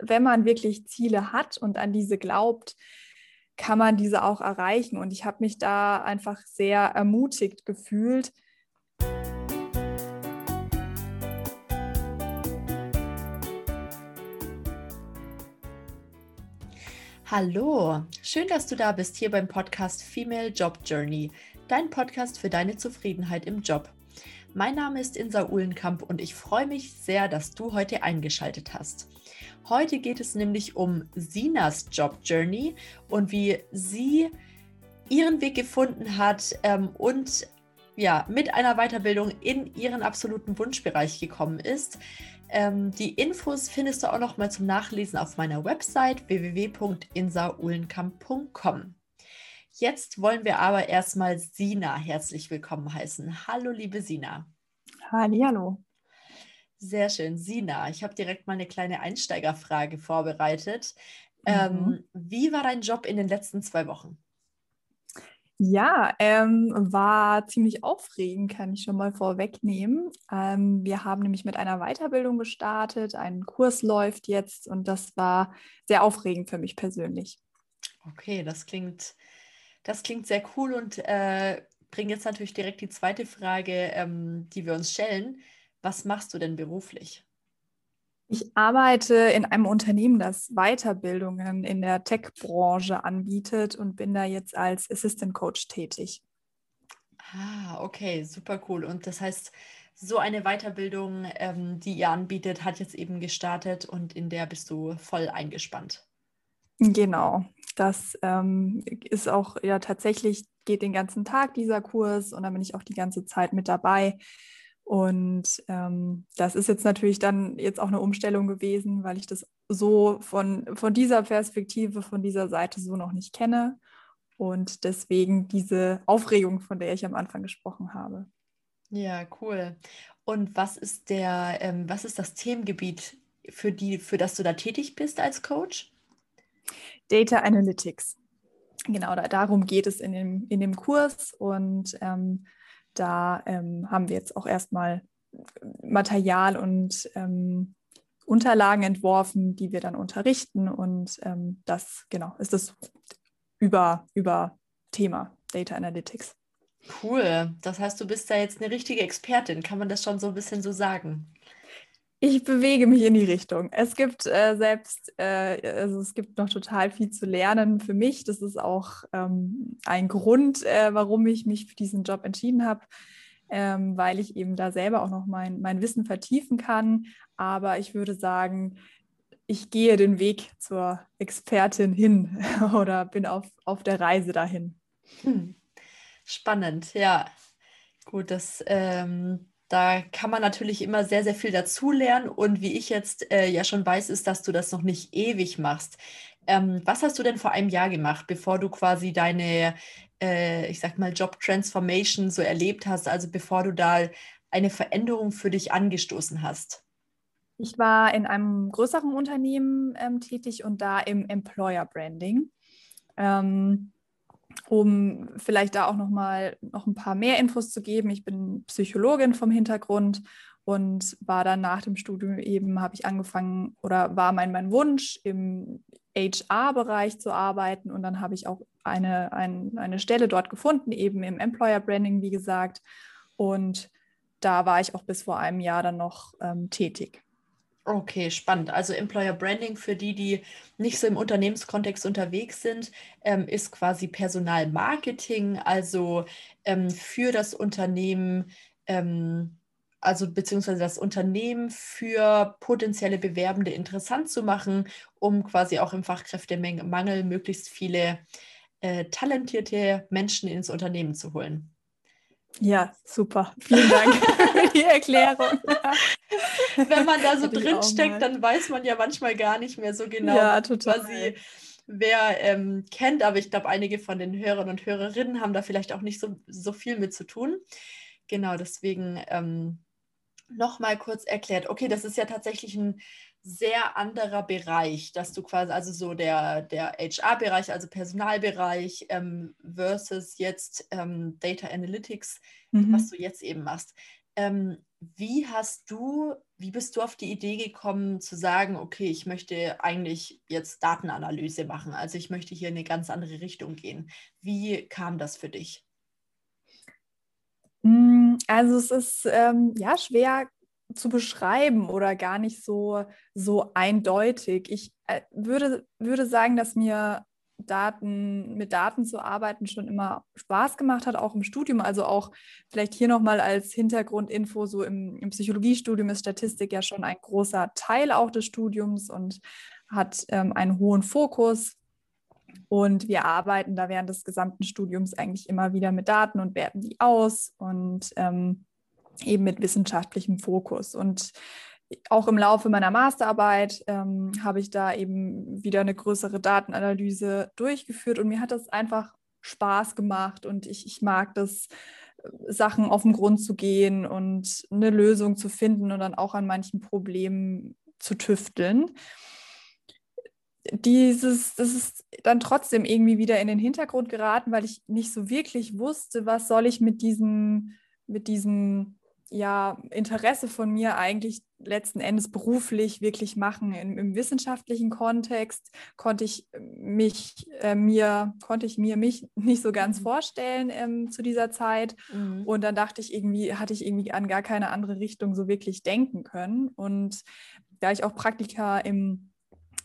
wenn man wirklich Ziele hat und an diese glaubt, kann man diese auch erreichen. Und ich habe mich da einfach sehr ermutigt gefühlt. Hallo, schön, dass du da bist hier beim Podcast Female Job Journey, dein Podcast für deine Zufriedenheit im Job. Mein Name ist Insa Uhlenkamp und ich freue mich sehr, dass du heute eingeschaltet hast. Heute geht es nämlich um Sinas Job Journey und wie sie ihren Weg gefunden hat ähm, und ja, mit einer Weiterbildung in ihren absoluten Wunschbereich gekommen ist. Ähm, die Infos findest du auch noch mal zum Nachlesen auf meiner Website www.insaulenkamp.com. Jetzt wollen wir aber erstmal Sina herzlich willkommen heißen. Hallo, liebe Sina. Hallo. Sehr schön. Sina, ich habe direkt mal eine kleine Einsteigerfrage vorbereitet. Ähm, mhm. Ähm, wie war dein Job in den letzten zwei Wochen? Ja, ähm, war ziemlich aufregend, kann ich schon mal vorwegnehmen. Ähm, wir haben nämlich mit einer Weiterbildung gestartet, ein Kurs läuft jetzt und das war sehr aufregend für mich persönlich. Okay, das klingt das klingt sehr cool und äh, bringt jetzt natürlich direkt die zweite Frage, ähm, die wir uns stellen. Was machst du denn beruflich? Ich arbeite in einem Unternehmen, das Weiterbildungen in der Tech-Branche anbietet und bin da jetzt als Assistant Coach tätig. Ah, okay, super cool. Und das heißt, so eine Weiterbildung, ähm, die ihr anbietet, hat jetzt eben gestartet und in der bist du voll eingespannt. Genau, das ähm, ist auch ja tatsächlich, geht den ganzen Tag dieser Kurs und da bin ich auch die ganze Zeit mit dabei. Und ähm, das ist jetzt natürlich dann jetzt auch eine Umstellung gewesen, weil ich das so von, von dieser Perspektive, von dieser Seite so noch nicht kenne. Und deswegen diese Aufregung, von der ich am Anfang gesprochen habe. Ja, cool. Und was ist der, ähm, was ist das Themengebiet, für die, für das du da tätig bist als Coach? Data Analytics. Genau, da, darum geht es in dem, in dem Kurs und ähm, da ähm, haben wir jetzt auch erstmal Material und ähm, Unterlagen entworfen, die wir dann unterrichten und ähm, das genau ist das über, über Thema Data Analytics. Cool, das heißt, du bist da jetzt eine richtige Expertin, kann man das schon so ein bisschen so sagen? Ich bewege mich in die Richtung. Es gibt äh, selbst, äh, also es gibt noch total viel zu lernen für mich. Das ist auch ähm, ein Grund, äh, warum ich mich für diesen Job entschieden habe, ähm, weil ich eben da selber auch noch mein, mein Wissen vertiefen kann. Aber ich würde sagen, ich gehe den Weg zur Expertin hin oder bin auf, auf der Reise dahin. Hm. Spannend, ja. Gut, das ähm, da kann man natürlich immer sehr, sehr viel dazulernen. Und wie ich jetzt äh, ja schon weiß, ist, dass du das noch nicht ewig machst. Ähm, was hast du denn vor einem Jahr gemacht, bevor du quasi deine, äh, ich sag mal, Job Transformation so erlebt hast, also bevor du da eine Veränderung für dich angestoßen hast? Ich war in einem größeren Unternehmen ähm, tätig und da im Employer Branding. Ähm, um vielleicht da auch noch mal noch ein paar mehr Infos zu geben. Ich bin Psychologin vom Hintergrund und war dann nach dem Studium eben, habe ich angefangen oder war mein, mein Wunsch, im HR-Bereich zu arbeiten und dann habe ich auch eine, ein, eine Stelle dort gefunden, eben im Employer Branding, wie gesagt. Und da war ich auch bis vor einem Jahr dann noch ähm, tätig. Okay, spannend. Also Employer Branding für die, die nicht so im Unternehmenskontext unterwegs sind, ähm, ist quasi Personalmarketing, also ähm, für das Unternehmen, ähm, also beziehungsweise das Unternehmen für potenzielle Bewerbende interessant zu machen, um quasi auch im Fachkräftemangel möglichst viele äh, talentierte Menschen ins Unternehmen zu holen. Ja, super. Vielen Dank für die Erklärung. Wenn man da so drin steckt, dann weiß man ja manchmal gar nicht mehr so genau, ja, quasi, wer ähm, kennt. Aber ich glaube, einige von den Hörern und Hörerinnen haben da vielleicht auch nicht so, so viel mit zu tun. Genau, deswegen ähm, nochmal kurz erklärt. Okay, das ist ja tatsächlich ein sehr anderer Bereich, dass du quasi, also so der, der HR-Bereich, also Personalbereich ähm, versus jetzt ähm, Data Analytics, mhm. was du jetzt eben machst. Ähm, wie hast du, wie bist du auf die Idee gekommen zu sagen, okay, ich möchte eigentlich jetzt Datenanalyse machen, also ich möchte hier in eine ganz andere Richtung gehen. Wie kam das für dich? Hm, also es ist ähm, ja schwer zu beschreiben oder gar nicht so, so eindeutig. Ich äh, würde, würde sagen, dass mir Daten, mit Daten zu arbeiten schon immer Spaß gemacht hat, auch im Studium. Also auch vielleicht hier nochmal als Hintergrundinfo, so im, im, Psychologiestudium ist Statistik ja schon ein großer Teil auch des Studiums und hat ähm, einen hohen Fokus. Und wir arbeiten da während des gesamten Studiums eigentlich immer wieder mit Daten und werten die aus und ähm, eben mit wissenschaftlichem Fokus. Und auch im Laufe meiner Masterarbeit ähm, habe ich da eben wieder eine größere Datenanalyse durchgeführt und mir hat das einfach Spaß gemacht und ich, ich mag das, äh, Sachen auf den Grund zu gehen und eine Lösung zu finden und dann auch an manchen Problemen zu tüfteln. Dieses, das ist dann trotzdem irgendwie wieder in den Hintergrund geraten, weil ich nicht so wirklich wusste, was soll ich mit diesem, mit diesem ja, Interesse von mir eigentlich letzten Endes beruflich wirklich machen. Im, im wissenschaftlichen Kontext konnte ich mich äh, mir konnte ich mir mich nicht so ganz mhm. vorstellen ähm, zu dieser Zeit mhm. und dann dachte ich irgendwie hatte ich irgendwie an gar keine andere Richtung so wirklich denken können und da ich auch Praktika im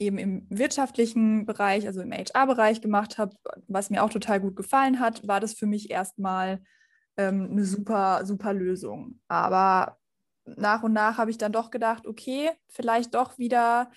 eben im wirtschaftlichen Bereich, also im HR-Bereich gemacht habe, was mir auch total gut gefallen hat, war das für mich erstmal ähm, eine super, super Lösung. Aber nach und nach habe ich dann doch gedacht, okay, vielleicht doch wieder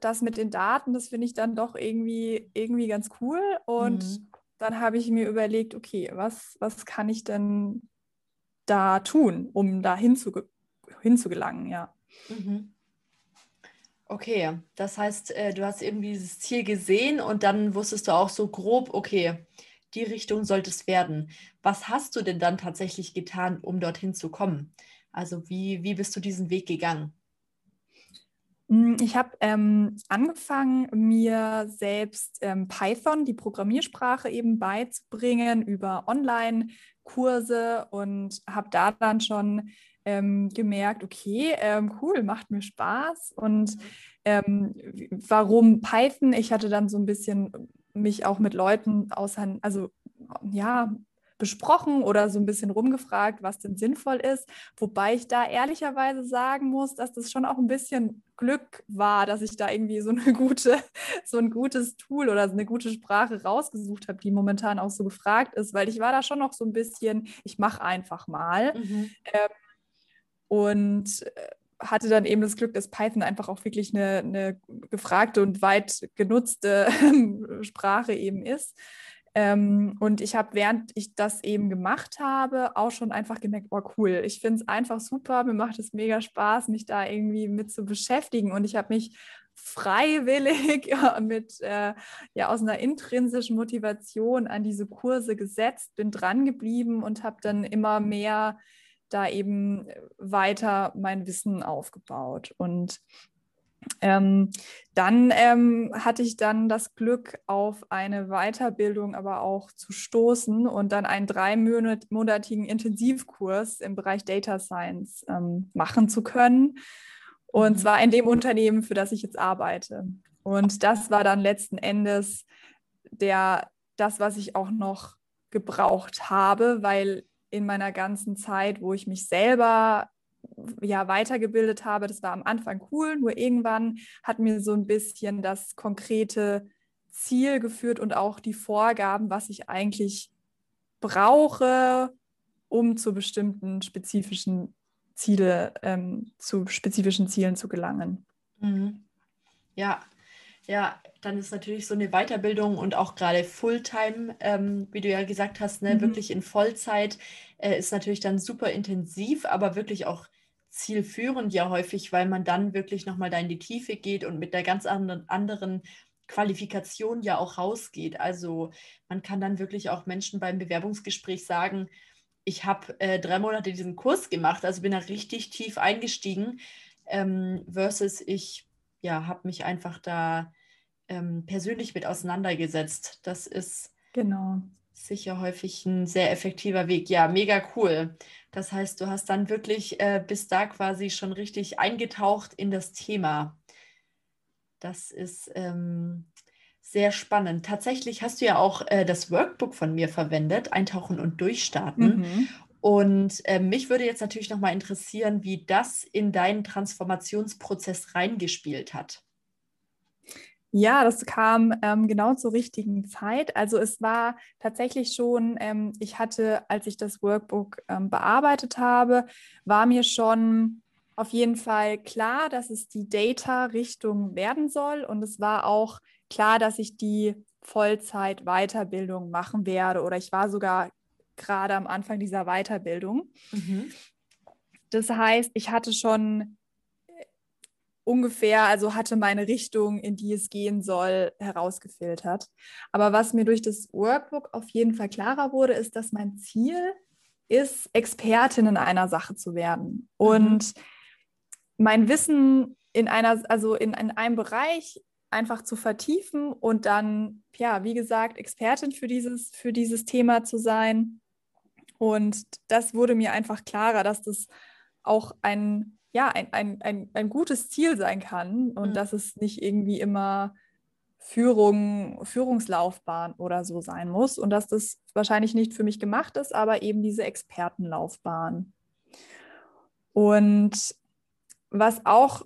das mit den Daten, das finde ich dann doch irgendwie, irgendwie ganz cool. Und mhm. dann habe ich mir überlegt, okay, was, was kann ich denn da tun, um da hinzuge hinzugelangen, ja. Mhm. Okay, das heißt, äh, du hast irgendwie dieses Ziel gesehen und dann wusstest du auch so grob, okay, die Richtung sollte es werden. Was hast du denn dann tatsächlich getan, um dorthin zu kommen? Also wie, wie bist du diesen Weg gegangen? Hm, ich habe ähm, angefangen, mir selbst ähm, Python, die Programmiersprache, eben beizubringen über Online-Kurse und habe da dann schon ähm, gemerkt, okay, ähm, cool, macht mir Spaß. Und ähm, warum Python? Ich hatte dann so ein bisschen mich auch mit Leuten auseinander, also ja, besprochen oder so ein bisschen rumgefragt, was denn sinnvoll ist. Wobei ich da ehrlicherweise sagen muss, dass das schon auch ein bisschen Glück war, dass ich da irgendwie so eine gute, so ein gutes Tool oder eine gute Sprache rausgesucht habe, die momentan auch so gefragt ist, weil ich war da schon noch so ein bisschen, ich mache einfach mal. Mhm. Ähm, und äh, hatte dann eben das Glück, dass Python einfach auch wirklich eine, eine gefragte und weit genutzte Sprache eben ist. Ähm, und ich habe, während ich das eben gemacht habe, auch schon einfach gemerkt, oh cool, ich finde es einfach super, mir macht es mega Spaß, mich da irgendwie mit zu beschäftigen. Und ich habe mich freiwillig mit äh, ja aus einer intrinsischen Motivation an diese Kurse gesetzt, bin dran geblieben und habe dann immer mehr da eben weiter mein Wissen aufgebaut. Und ähm, dann ähm, hatte ich dann das Glück, auf eine Weiterbildung aber auch zu stoßen und dann einen dreimonatigen Intensivkurs im Bereich Data Science ähm, machen zu können. Und mhm. zwar in dem Unternehmen, für das ich jetzt arbeite. Und das war dann letzten Endes der, das, was ich auch noch gebraucht habe, weil in meiner ganzen Zeit, wo ich mich selber ja weitergebildet habe, das war am Anfang cool, nur irgendwann hat mir so ein bisschen das konkrete Ziel geführt und auch die Vorgaben, was ich eigentlich brauche, um zu bestimmten spezifischen Ziele, ähm, zu spezifischen Zielen zu gelangen. Mhm. Ja, ja, dann ist natürlich so eine Weiterbildung und auch gerade Fulltime, ähm, wie du ja gesagt hast, ne, mhm. wirklich in Vollzeit, äh, ist natürlich dann super intensiv, aber wirklich auch zielführend ja häufig, weil man dann wirklich nochmal da in die Tiefe geht und mit der ganz anderen, anderen Qualifikation ja auch rausgeht. Also man kann dann wirklich auch Menschen beim Bewerbungsgespräch sagen, ich habe äh, drei Monate diesen Kurs gemacht, also bin da richtig tief eingestiegen, ähm, versus ich ja, habe mich einfach da ähm, persönlich mit auseinandergesetzt. Das ist genau. sicher häufig ein sehr effektiver Weg. Ja, mega cool. Das heißt, du hast dann wirklich äh, bis da quasi schon richtig eingetaucht in das Thema. Das ist ähm, sehr spannend. Tatsächlich hast du ja auch äh, das Workbook von mir verwendet, Eintauchen und Durchstarten. Mhm. Und äh, mich würde jetzt natürlich nochmal interessieren, wie das in deinen Transformationsprozess reingespielt hat. Ja, das kam ähm, genau zur richtigen Zeit. Also es war tatsächlich schon, ähm, ich hatte, als ich das Workbook ähm, bearbeitet habe, war mir schon auf jeden Fall klar, dass es die Data-Richtung werden soll. Und es war auch klar, dass ich die Vollzeit-Weiterbildung machen werde. Oder ich war sogar gerade am Anfang dieser Weiterbildung. Mhm. Das heißt, ich hatte schon ungefähr, also hatte meine Richtung, in die es gehen soll, herausgefiltert. Aber was mir durch das Workbook auf jeden Fall klarer wurde, ist, dass mein Ziel ist, Expertin in einer Sache zu werden. Mhm. Und mein Wissen in einer, also in, in einem Bereich einfach zu vertiefen und dann, ja, wie gesagt, Expertin für dieses, für dieses Thema zu sein. Und das wurde mir einfach klarer, dass das auch ein ja, ein, ein, ein, ein gutes Ziel sein kann und mhm. dass es nicht irgendwie immer Führung, Führungslaufbahn oder so sein muss und dass das wahrscheinlich nicht für mich gemacht ist, aber eben diese Expertenlaufbahn. Und was auch,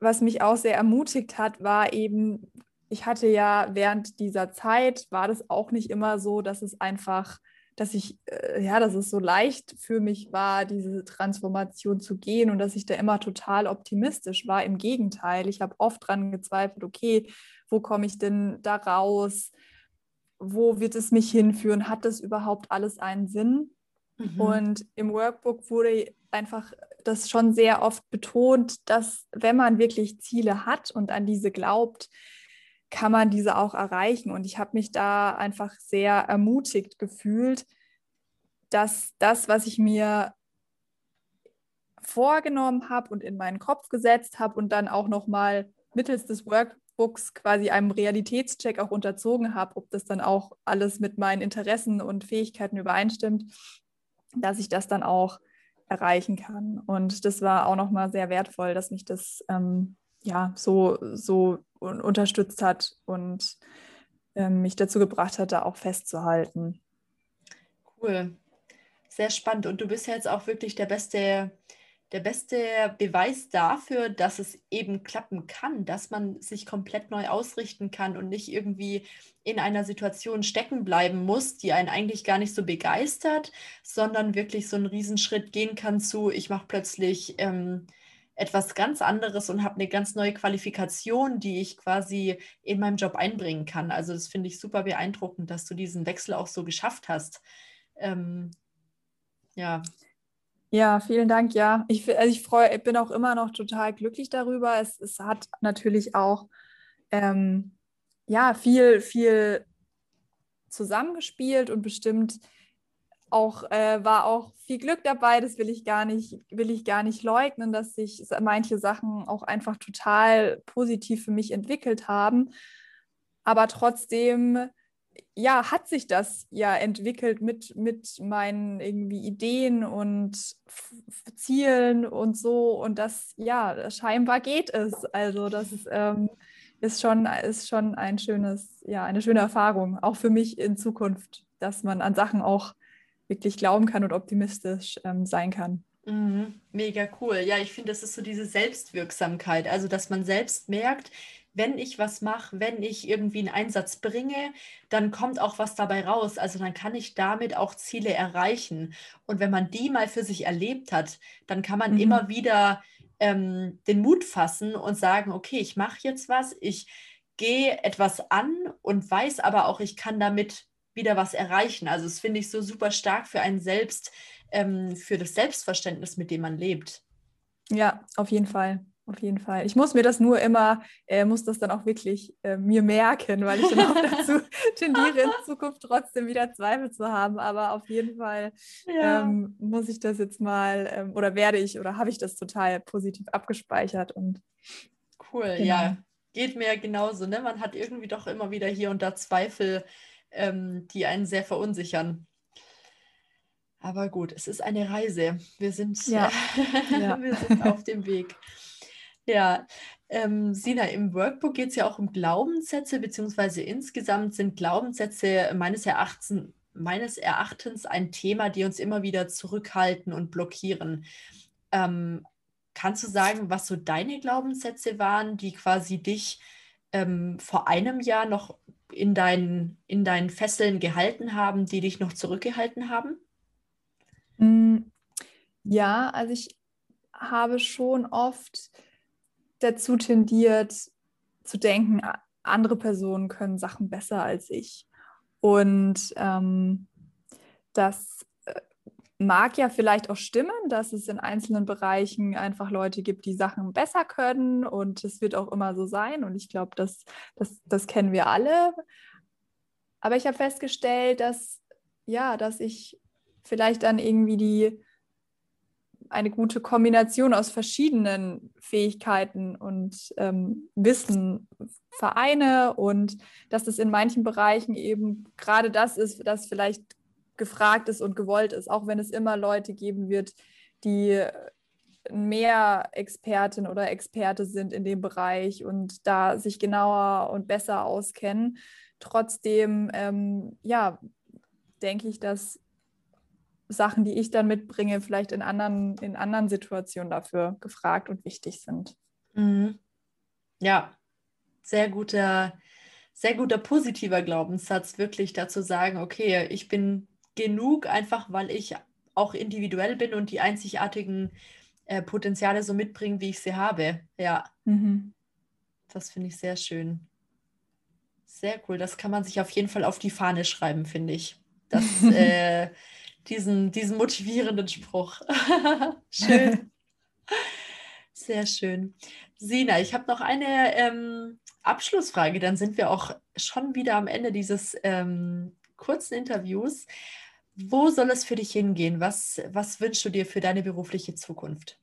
was mich auch sehr ermutigt hat, war eben, ich hatte ja während dieser Zeit, war das auch nicht immer so, dass es einfach dass ich, äh, ja, dass es so leicht für mich war, diese Transformation zu gehen und dass ich da immer total optimistisch war. Im Gegenteil, ich habe oft dran gezweifelt, okay, wo komme ich denn da raus? Wo wird es mich hinführen? Hat das überhaupt alles einen Sinn? Mhm. Und im Workbook wurde einfach das schon sehr oft betont, dass wenn man wirklich Ziele hat und an diese glaubt, kann man diese auch erreichen. Und ich habe mich da einfach sehr ermutigt gefühlt, dass das, was ich mir vorgenommen habe und in meinen Kopf gesetzt habe und dann auch nochmal mittels des Workbooks quasi einem Realitätscheck auch unterzogen habe, ob das dann auch alles mit meinen Interessen und Fähigkeiten übereinstimmt, dass ich das dann auch erreichen kann. Und das war auch nochmal sehr wertvoll, dass mich das ähm, ja so, so unterstützt hat und ähm, mich dazu gebracht hat, da auch festzuhalten. Cool. Sehr spannend. Und du bist jetzt auch wirklich der beste, der beste Beweis dafür, dass es eben klappen kann, dass man sich komplett neu ausrichten kann und nicht irgendwie in einer Situation stecken bleiben muss, die einen eigentlich gar nicht so begeistert, sondern wirklich so einen Riesenschritt gehen kann zu, ich mache plötzlich ähm, etwas ganz anderes und habe eine ganz neue Qualifikation, die ich quasi in meinem Job einbringen kann. Also das finde ich super beeindruckend, dass du diesen Wechsel auch so geschafft hast. Ähm, ja. Ja, vielen Dank. Ja, ich, also ich freue, bin auch immer noch total glücklich darüber. Es, es hat natürlich auch ähm, ja viel, viel zusammengespielt und bestimmt auch äh, war auch viel Glück dabei, das will ich gar nicht, will ich gar nicht leugnen, dass sich manche Sachen auch einfach total positiv für mich entwickelt haben. Aber trotzdem, ja, hat sich das ja entwickelt mit, mit meinen irgendwie Ideen und Zielen und so. Und das, ja, scheinbar geht es. Also, das ist, ähm, ist, schon, ist schon ein schönes, ja, eine schöne Erfahrung, auch für mich in Zukunft, dass man an Sachen auch wirklich glauben kann und optimistisch ähm, sein kann. Mhm, mega cool. Ja, ich finde, das ist so diese Selbstwirksamkeit. Also, dass man selbst merkt, wenn ich was mache, wenn ich irgendwie einen Einsatz bringe, dann kommt auch was dabei raus. Also dann kann ich damit auch Ziele erreichen. Und wenn man die mal für sich erlebt hat, dann kann man mhm. immer wieder ähm, den Mut fassen und sagen, okay, ich mache jetzt was, ich gehe etwas an und weiß aber auch, ich kann damit wieder was erreichen. Also das finde ich so super stark für einen selbst, ähm, für das Selbstverständnis, mit dem man lebt. Ja, auf jeden Fall. Auf jeden Fall. Ich muss mir das nur immer, äh, muss das dann auch wirklich äh, mir merken, weil ich dann auch dazu tendiere, in Zukunft trotzdem wieder Zweifel zu haben. Aber auf jeden Fall ja. ähm, muss ich das jetzt mal ähm, oder werde ich oder habe ich das total positiv abgespeichert und cool, genau. ja. Geht mir genauso, ne? Man hat irgendwie doch immer wieder hier und da Zweifel, ähm, die einen sehr verunsichern. Aber gut, es ist eine Reise. Wir sind, ja. ja. wir sind auf dem Weg. Ja, ähm, Sina, im Workbook geht es ja auch um Glaubenssätze, beziehungsweise insgesamt sind Glaubenssätze meines Erachtens, meines Erachtens ein Thema, die uns immer wieder zurückhalten und blockieren. Ähm, kannst du sagen, was so deine Glaubenssätze waren, die quasi dich ähm, vor einem Jahr noch in, dein, in deinen Fesseln gehalten haben, die dich noch zurückgehalten haben? Mm, ja, also ich habe schon oft dazu tendiert zu denken, andere Personen können Sachen besser als ich. Und ähm, das mag ja vielleicht auch stimmen, dass es in einzelnen Bereichen einfach Leute gibt, die Sachen besser können und es wird auch immer so sein und ich glaube, das, das, das kennen wir alle. Aber ich habe festgestellt, dass ja, dass ich vielleicht dann irgendwie die eine gute Kombination aus verschiedenen Fähigkeiten und ähm, Wissen vereine und dass es in manchen Bereichen eben gerade das ist, das vielleicht gefragt ist und gewollt ist, auch wenn es immer Leute geben wird, die mehr Expertin oder Experte sind in dem Bereich und da sich genauer und besser auskennen. Trotzdem, ähm, ja, denke ich, dass Sachen, die ich dann mitbringe, vielleicht in anderen, in anderen Situationen dafür gefragt und wichtig sind. Mhm. Ja, sehr guter, sehr guter positiver Glaubenssatz, wirklich dazu sagen, okay, ich bin genug, einfach weil ich auch individuell bin und die einzigartigen äh, Potenziale so mitbringen, wie ich sie habe. Ja. Mhm. Das finde ich sehr schön. Sehr cool. Das kann man sich auf jeden Fall auf die Fahne schreiben, finde ich. Das äh, diesen, diesen motivierenden Spruch. schön. Sehr schön. Sina, ich habe noch eine ähm, Abschlussfrage. Dann sind wir auch schon wieder am Ende dieses ähm, kurzen Interviews. Wo soll es für dich hingehen? Was, was wünschst du dir für deine berufliche Zukunft?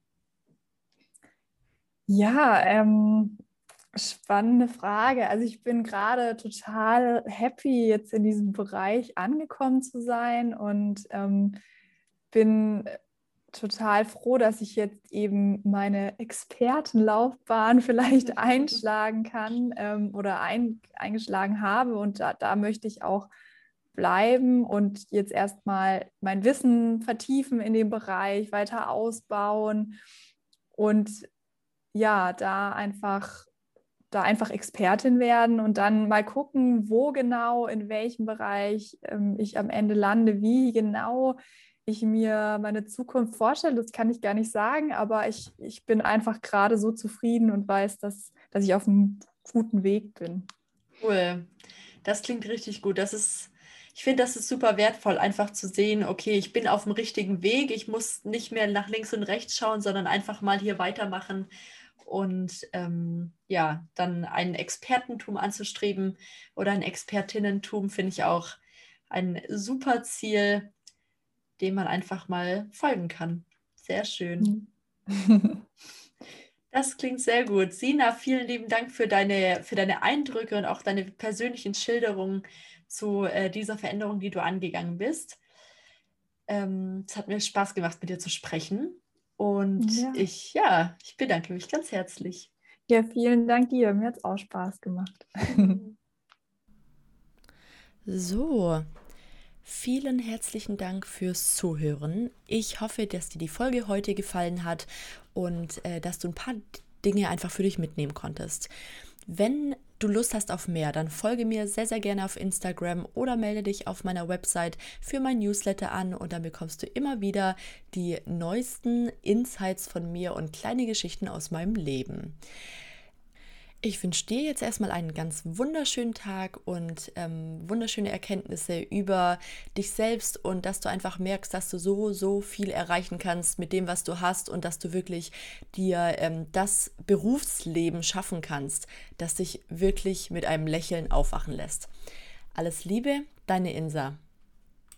Ja, ähm, Spannende Frage. Also ich bin gerade total happy, jetzt in diesem Bereich angekommen zu sein und ähm, bin total froh, dass ich jetzt eben meine Expertenlaufbahn vielleicht einschlagen kann ähm, oder ein, eingeschlagen habe. Und da, da möchte ich auch bleiben und jetzt erstmal mein Wissen vertiefen in dem Bereich, weiter ausbauen und ja, da einfach da einfach Expertin werden und dann mal gucken, wo genau, in welchem Bereich ähm, ich am Ende lande, wie genau ich mir meine Zukunft vorstelle. Das kann ich gar nicht sagen, aber ich, ich bin einfach gerade so zufrieden und weiß, dass, dass ich auf einem guten Weg bin. Cool. Das klingt richtig gut. Das ist, ich finde, das ist super wertvoll, einfach zu sehen, okay, ich bin auf dem richtigen Weg. Ich muss nicht mehr nach links und rechts schauen, sondern einfach mal hier weitermachen und ähm, ja, dann ein Expertentum anzustreben oder ein Expertinnentum finde ich auch ein super Ziel, dem man einfach mal folgen kann. Sehr schön. Das klingt sehr gut. Sina, vielen lieben Dank für deine, für deine Eindrücke und auch deine persönlichen Schilderungen zu äh, dieser Veränderung, die du angegangen bist. Ähm, es hat mir Spaß gemacht, mit dir zu sprechen. Und ja. ich, ja, ich bedanke mich ganz herzlich. Ja, vielen Dank dir. Mir hat es auch Spaß gemacht. so, vielen herzlichen Dank fürs Zuhören. Ich hoffe, dass dir die Folge heute gefallen hat und äh, dass du ein paar Dinge einfach für dich mitnehmen konntest. Wenn du Lust hast auf mehr, dann folge mir sehr, sehr gerne auf Instagram oder melde dich auf meiner Website für mein Newsletter an und dann bekommst du immer wieder die neuesten Insights von mir und kleine Geschichten aus meinem Leben. Ich wünsche dir jetzt erstmal einen ganz wunderschönen Tag und ähm, wunderschöne Erkenntnisse über dich selbst und dass du einfach merkst, dass du so, so viel erreichen kannst mit dem, was du hast und dass du wirklich dir ähm, das Berufsleben schaffen kannst, das dich wirklich mit einem Lächeln aufwachen lässt. Alles Liebe, deine Insa.